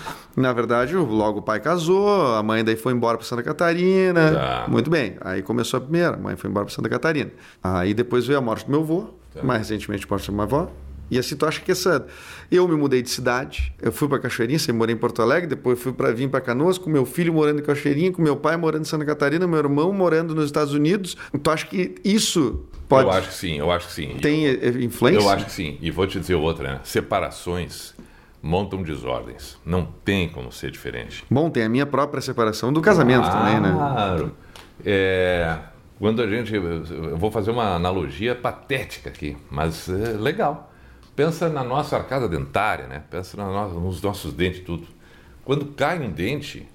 na verdade, logo o pai casou, a mãe daí foi embora para Santa Catarina. Tá. Muito bem, aí começou a primeira, a mãe foi embora para Santa Catarina. Aí depois veio a morte do meu avô, Tá. Mais recentemente, posso chamar avó. E assim, tu acha que essa. Eu me mudei de cidade, eu fui para Cachoeirinha, sempre morei em Porto Alegre, depois fui para vir para Canoas, com meu filho morando em Cachoeirinha, com meu pai morando em Santa Catarina, meu irmão morando nos Estados Unidos. Tu acha que isso pode. Eu acho que sim, eu acho que sim. Tem eu, influência? Eu acho que sim. E vou te dizer outra, né? Separações montam desordens. Não tem como ser diferente. Bom, tem a minha própria separação do casamento claro. também, né? Claro. É quando a gente. Eu vou fazer uma analogia patética aqui, mas é legal. Pensa na nossa arcada dentária, né? Pensa nos nossos dentes tudo. Quando cai um dente,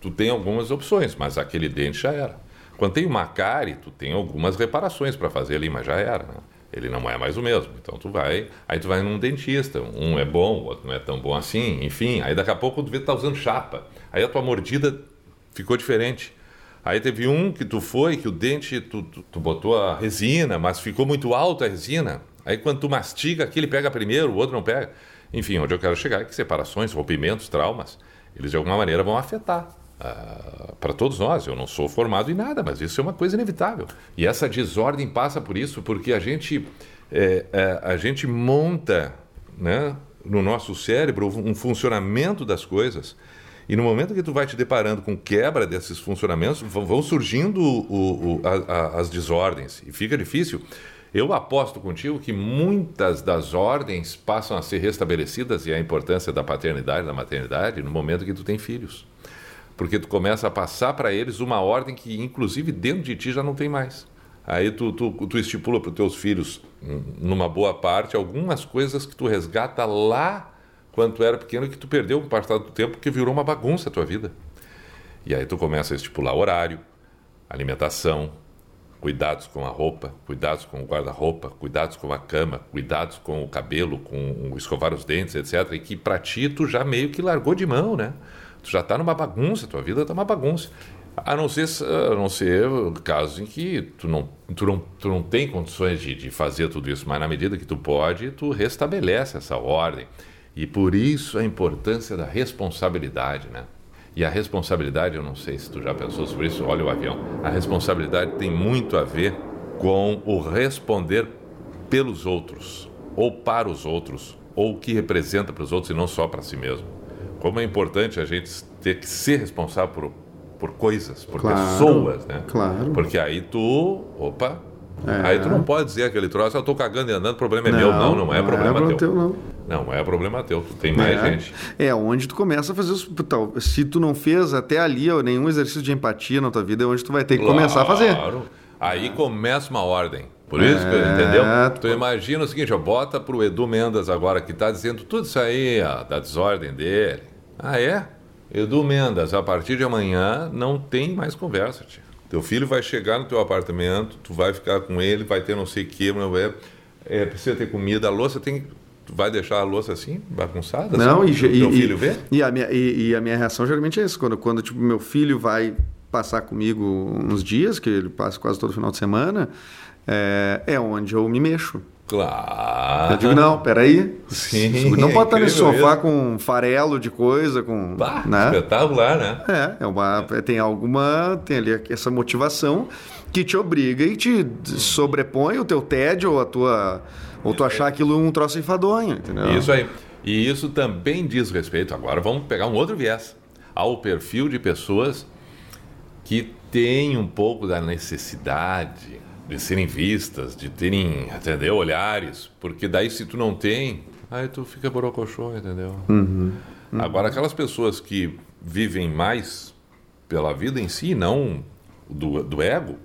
tu tem algumas opções, mas aquele dente já era. Quando tem uma cárie, tu tem algumas reparações para fazer ali, mas já era. Né? Ele não é mais o mesmo. Então tu vai, aí tu vai num dentista, um é bom, o outro não é tão bom assim, enfim. Aí daqui a pouco tu vê que tá usando chapa. Aí a tua mordida ficou diferente. Aí teve um que tu foi, que o dente, tu, tu, tu botou a resina, mas ficou muito alta a resina. Aí quando tu mastiga, aquele pega primeiro, o outro não pega. Enfim, onde eu quero chegar é que separações, rompimentos, traumas, eles de alguma maneira vão afetar. Ah, para todos nós, eu não sou formado em nada, mas isso é uma coisa inevitável. E essa desordem passa por isso, porque a gente, é, é, a gente monta né, no nosso cérebro um funcionamento das coisas e no momento que tu vai te deparando com quebra desses funcionamentos, vão surgindo o, o, a, a, as desordens e fica difícil. Eu aposto contigo que muitas das ordens passam a ser restabelecidas e a importância da paternidade, da maternidade, no momento que tu tem filhos. Porque tu começa a passar para eles uma ordem que, inclusive, dentro de ti já não tem mais. Aí tu, tu, tu estipula para os teus filhos, numa boa parte, algumas coisas que tu resgata lá quando tu era pequeno que tu perdeu um passado do tempo que virou uma bagunça a tua vida. E aí tu começa a estipular horário, alimentação, cuidados com a roupa, cuidados com o guarda-roupa, cuidados com a cama, cuidados com o cabelo, com escovar os dentes, etc. E que para ti tu já meio que largou de mão, né? Tu já está numa bagunça, tua vida está uma bagunça. A não ser, a não ser casos em que tu não, tu não, tu não tem condições de, de fazer tudo isso, mas na medida que tu pode, tu restabelece essa ordem. E por isso a importância da responsabilidade, né? E a responsabilidade, eu não sei se tu já pensou sobre isso, olha o avião. A responsabilidade tem muito a ver com o responder pelos outros, ou para os outros, ou o que representa para os outros e não só para si mesmo. Como é importante a gente ter que ser responsável por, por coisas, por claro, pessoas, né? Claro. Porque aí tu, opa, é. Aí tu não pode dizer aquele troço, eu estou cagando e andando, o problema é não, meu. Não, não é não problema é teu. teu. Não. Não é problema teu, tu tem mais é. gente. É onde tu começa a fazer os. Se tu não fez até ali ó, nenhum exercício de empatia na tua vida, é onde tu vai ter que claro. começar a fazer. Claro. Aí começa uma ordem. Por isso, é, entendeu? Tu imagina o seguinte, ó, bota pro Edu Mendes agora, que está dizendo tudo isso aí, ó, da desordem dele. Ah, é? Edu Mendes, a partir de amanhã não tem mais conversa, tia. Teu filho vai chegar no teu apartamento, tu vai ficar com ele, vai ter não sei o que, é, é, precisa ter comida, a louça tem Tu vai deixar a louça assim, bagunçada? Não, assim, e, e, filho vê? E a, minha, e, e, a minha reação geralmente é isso. Quando, quando tipo, meu filho vai passar comigo uns dias, que ele passa quase todo final de semana, é, é onde eu me mexo. Claro. Eu digo, não, peraí. Sim, não pode estar nesse sofá mesmo. com um farelo de coisa, com. Bah, né? Espetacular, né? É, é uma, tem alguma. Tem ali essa motivação que te obriga e te sobrepõe o teu tédio ou a tua. Ou tu achar aquilo um troço enfadonho, entendeu? Isso aí. E isso também diz respeito, agora vamos pegar um outro viés, ao perfil de pessoas que têm um pouco da necessidade de serem vistas, de terem, entendeu, olhares, porque daí se tu não tem, aí tu fica borocochô, entendeu? Uhum, uhum. Agora, aquelas pessoas que vivem mais pela vida em si, não do, do ego,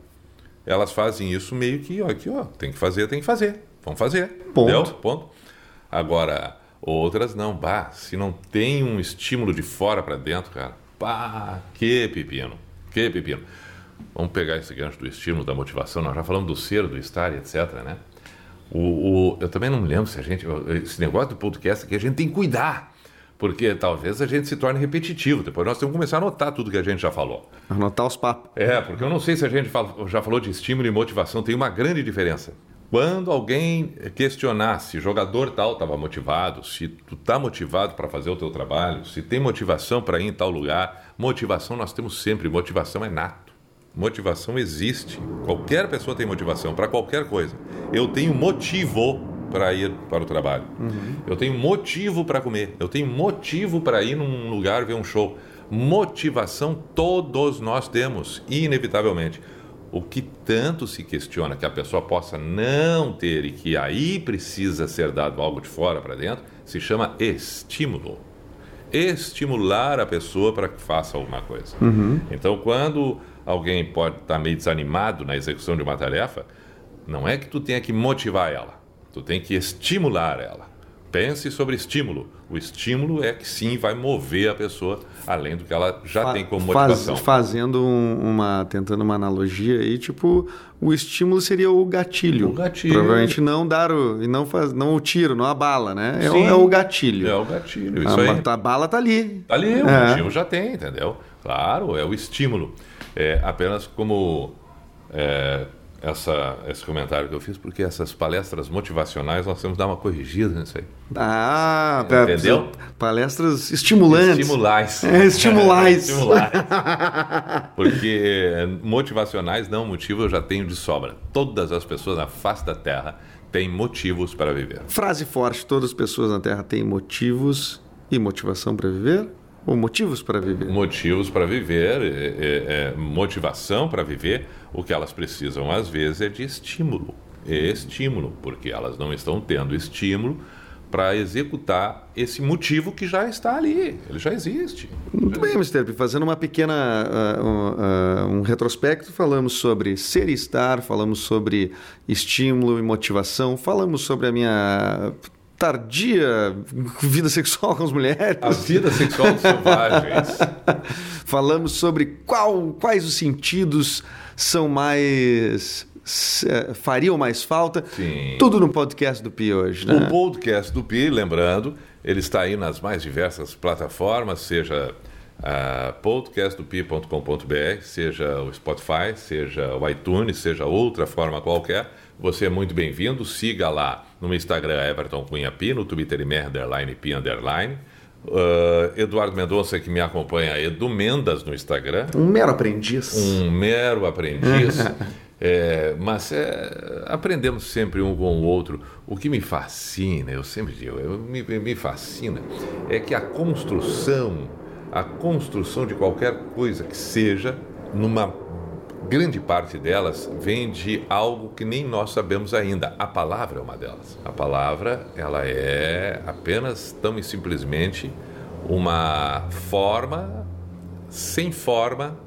elas fazem isso meio que, ó, aqui, ó, tem que fazer, tem que fazer. Vamos fazer. Ponto. Entendeu? Ponto. Agora, outras não. Bah, se não tem um estímulo de fora para dentro, cara, pá, que pepino. Que pepino. Vamos pegar esse gancho do estímulo, da motivação. Nós já falamos do ser, do estar, etc. Né? O, o, eu também não me lembro se a gente. Esse negócio do podcast aqui, a gente tem que cuidar. Porque talvez a gente se torne repetitivo. Depois nós temos que começar a anotar tudo que a gente já falou. Anotar os papos. É, porque eu não sei se a gente já falou de estímulo e motivação. Tem uma grande diferença. Quando alguém questionar se jogador tal estava motivado, se tu está motivado para fazer o teu trabalho, se tem motivação para ir em tal lugar, motivação nós temos sempre, motivação é nato. Motivação existe. Qualquer pessoa tem motivação para qualquer coisa. Eu tenho motivo para ir para o trabalho. Uhum. Eu tenho motivo para comer. Eu tenho motivo para ir num lugar ver um show. Motivação todos nós temos, inevitavelmente. O que tanto se questiona que a pessoa possa não ter e que aí precisa ser dado algo de fora para dentro, se chama estímulo. Estimular a pessoa para que faça alguma coisa. Uhum. Então, quando alguém pode estar meio desanimado na execução de uma tarefa, não é que tu tenha que motivar ela, tu tem que estimular ela. Pense sobre estímulo. O estímulo é que sim vai mover a pessoa além do que ela já Fa tem como motivação. Faz, fazendo um, uma, tentando uma analogia aí, tipo, o estímulo seria o gatilho. O gatilho. Provavelmente não dar o, e não faz, não o tiro, não a bala, né? É, o, é o, gatilho. É o gatilho. Isso a, aí. a bala tá ali. Tá ali, o é. motivo já tem, entendeu? Claro, é o estímulo. É apenas como é, essa, esse comentário que eu fiz, porque essas palestras motivacionais nós temos que dar uma corrigida nisso aí. Ah, entendeu? Palestras estimulantes. Estimulais. É, estimulais. estimulais. Porque motivacionais não motivo eu já tenho de sobra. Todas as pessoas na face da Terra têm motivos para viver. Frase forte: todas as pessoas na Terra têm motivos e motivação para viver? Ou motivos para viver? Motivos para viver, é, é, é, motivação para viver. O que elas precisam, às vezes, é de estímulo. É estímulo, porque elas não estão tendo estímulo para executar esse motivo que já está ali, ele já existe. Muito bem, Mr. P. Fazendo uma pequena uh, uh, um retrospecto, falamos sobre ser e estar, falamos sobre estímulo e motivação, falamos sobre a minha tardia vida sexual com as mulheres. A vida sexual dos selvagens. Falamos sobre qual, quais os sentidos são mais fariam mais falta. Sim. Tudo no podcast do Pi hoje, né? O podcast do Pi, lembrando, ele está aí nas mais diversas plataformas, seja uh, podcastdopi.com.br, seja o Spotify, seja o iTunes, seja outra forma qualquer. Você é muito bem-vindo. Siga lá no Instagram Everton Cunha Pi, no Twitter Underline Pi Underline. Uh, Eduardo Mendonça, que me acompanha, Edu Mendas no Instagram. Um mero aprendiz. Um mero aprendiz. é, mas é, aprendemos sempre um com o outro. O que me fascina, eu sempre digo, eu, me, me fascina, é que a construção, a construção de qualquer coisa que seja, numa grande parte delas vem de algo que nem nós sabemos ainda. A palavra é uma delas. A palavra, ela é apenas tão e simplesmente uma forma sem forma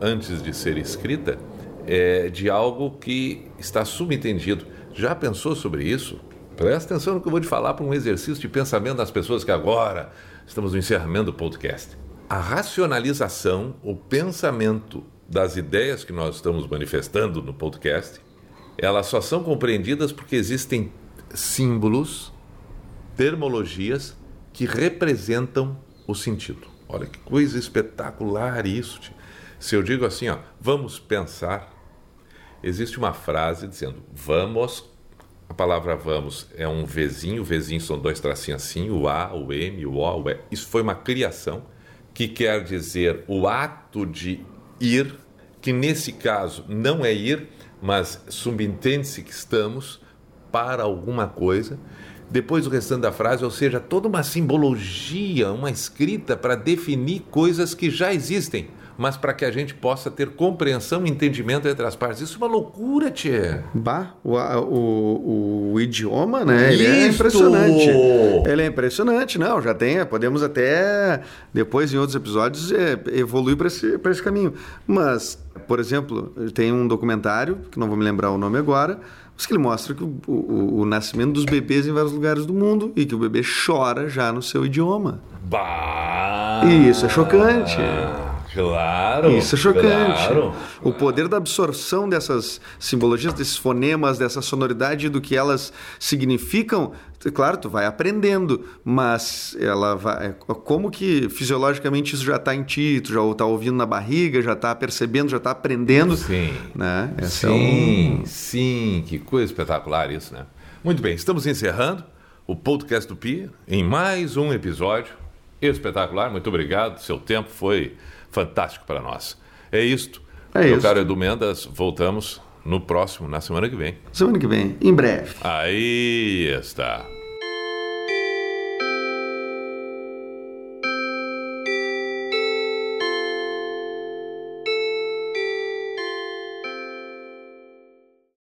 antes de ser escrita é, de algo que está subentendido. Já pensou sobre isso? Presta atenção no que eu vou te falar para um exercício de pensamento das pessoas que agora estamos no encerramento do podcast. A racionalização, o pensamento das ideias que nós estamos manifestando no podcast, elas só são compreendidas porque existem símbolos, termologias que representam o sentido. Olha que coisa espetacular isso. Se eu digo assim, ó, vamos pensar, existe uma frase dizendo vamos, a palavra vamos é um Vzinho, Vzinho são dois tracinhos assim, o A, o M, o O, o E. Isso foi uma criação que quer dizer o ato de ir, que nesse caso não é ir, mas subentende-se que estamos para alguma coisa. Depois o restante da frase, ou seja, toda uma simbologia, uma escrita para definir coisas que já existem, mas para que a gente possa ter compreensão e entendimento entre as partes. Isso é uma loucura, Tchê. Bah, o, o, o idioma, né? Ele é impressionante. Ele é impressionante, não. Já tem, podemos até, depois em outros episódios, é, evoluir para esse, esse caminho. Mas, por exemplo, tem um documentário, que não vou me lembrar o nome agora, mas que ele mostra que o, o, o, nascimento dos bebês em vários lugares do mundo e que o bebê chora já no seu idioma. Bah! E isso é chocante. Claro. Isso é chocante. Claro. O poder da absorção dessas simbologias, desses fonemas, dessa sonoridade do que elas significam, claro, tu vai aprendendo, mas ela vai. Como que fisiologicamente isso já está em ti, tu já está ouvindo na barriga, já está percebendo, já está aprendendo. Sim. Né? Esse sim, é um... sim, que coisa espetacular isso, né? Muito bem, estamos encerrando o podcast do Pia em mais um episódio espetacular. Muito obrigado, seu tempo foi fantástico para nós. É isto. É Meu isso. caro Edu Mendas, voltamos no próximo, na semana que vem. Semana que vem, em breve. Aí está.